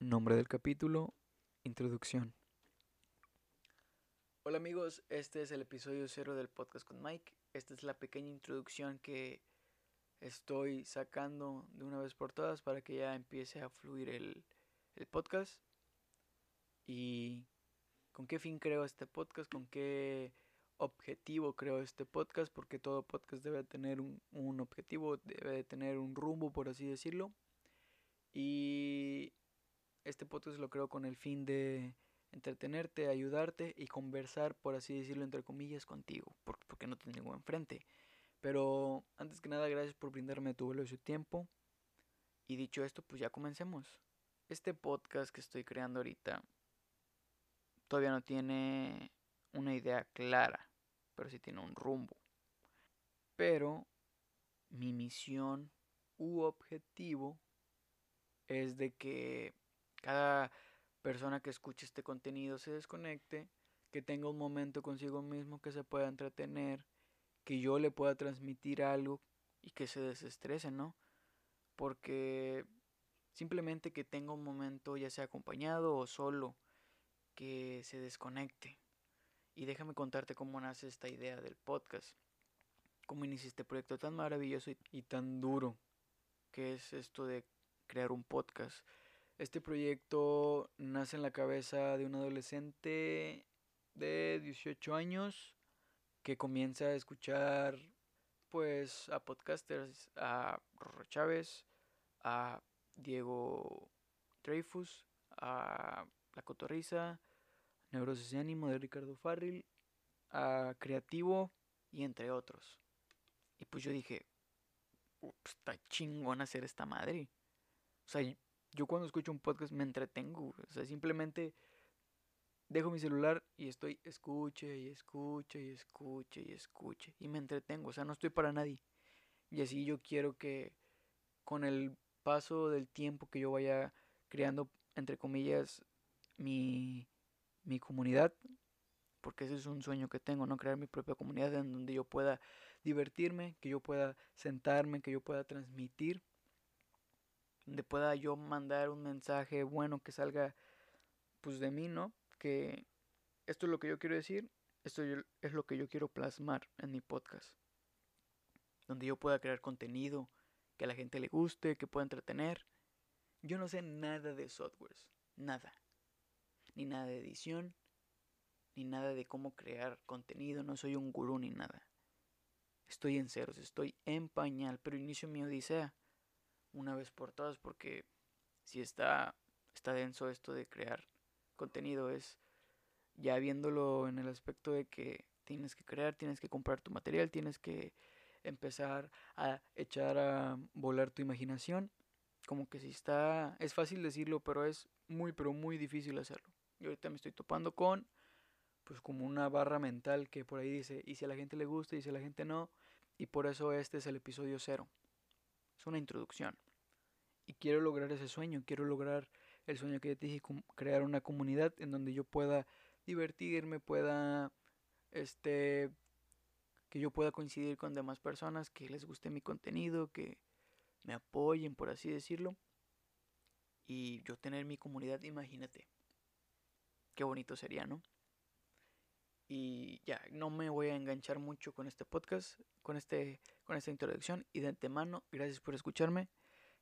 Nombre del capítulo, Introducción. Hola amigos, este es el episodio cero del podcast con Mike. Esta es la pequeña introducción que estoy sacando de una vez por todas para que ya empiece a fluir el, el podcast. Y con qué fin creo este podcast, con qué objetivo creo este podcast, porque todo podcast debe tener un, un objetivo, debe tener un rumbo, por así decirlo. Y este podcast lo creo con el fin de entretenerte, ayudarte y conversar, por así decirlo, entre comillas, contigo, porque no te tengo enfrente. Pero antes que nada, gracias por brindarme tu valioso tiempo. Y dicho esto, pues ya comencemos. Este podcast que estoy creando ahorita todavía no tiene una idea clara, pero sí tiene un rumbo. Pero mi misión u objetivo es de que cada persona que escuche este contenido se desconecte, que tenga un momento consigo mismo, que se pueda entretener, que yo le pueda transmitir algo y que se desestrese, ¿no? Porque simplemente que tenga un momento ya sea acompañado o solo, que se desconecte. Y déjame contarte cómo nace esta idea del podcast. Cómo inicia este proyecto tan maravilloso y tan duro que es esto de crear un podcast. Este proyecto nace en la cabeza de un adolescente de 18 años que comienza a escuchar pues a podcasters, a Rorro Chávez, a Diego Dreyfus, a La Cotorriza, Neurosis y Ánimo de Ricardo Farril, a Creativo y entre otros. Y pues yo dije, está chingón hacer esta madre. O sea, yo cuando escucho un podcast me entretengo, o sea, simplemente dejo mi celular y estoy escuche y escuche y escuche y escuche y me entretengo, o sea, no estoy para nadie. Y así yo quiero que con el paso del tiempo que yo vaya creando, entre comillas, mi, mi comunidad, porque ese es un sueño que tengo, ¿no? Crear mi propia comunidad en donde yo pueda divertirme, que yo pueda sentarme, que yo pueda transmitir donde pueda yo mandar un mensaje bueno que salga pues de mí, ¿no? Que esto es lo que yo quiero decir, esto es lo que yo quiero plasmar en mi podcast. Donde yo pueda crear contenido que a la gente le guste, que pueda entretener. Yo no sé nada de softwares, nada. Ni nada de edición, ni nada de cómo crear contenido, no soy un gurú ni nada. Estoy en ceros, estoy en pañal, pero inicio mi odisea una vez por todas porque si está, está denso esto de crear contenido es ya viéndolo en el aspecto de que tienes que crear, tienes que comprar tu material, tienes que empezar a echar a volar tu imaginación. Como que si está, es fácil decirlo, pero es muy, pero muy difícil hacerlo. Y ahorita me estoy topando con, pues como una barra mental que por ahí dice, y si a la gente le gusta, y si a la gente no, y por eso este es el episodio cero. Es una introducción. Y quiero lograr ese sueño, quiero lograr el sueño que ya te dije, crear una comunidad en donde yo pueda divertirme, pueda, este, que yo pueda coincidir con demás personas, que les guste mi contenido, que me apoyen, por así decirlo. Y yo tener mi comunidad, imagínate. Qué bonito sería, ¿no? Y ya, no me voy a enganchar mucho con este podcast, con, este, con esta introducción. Y de antemano, gracias por escucharme.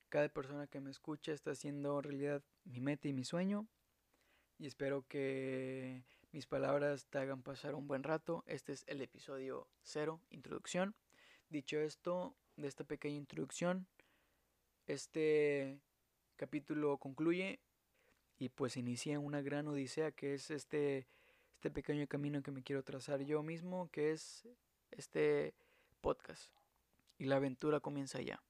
Cada persona que me escucha está haciendo realidad mi meta y mi sueño. Y espero que mis palabras te hagan pasar un buen rato. Este es el episodio cero, introducción. Dicho esto, de esta pequeña introducción, este capítulo concluye y pues inicia una gran odisea que es este este pequeño camino que me quiero trazar yo mismo, que es este podcast. Y la aventura comienza ya.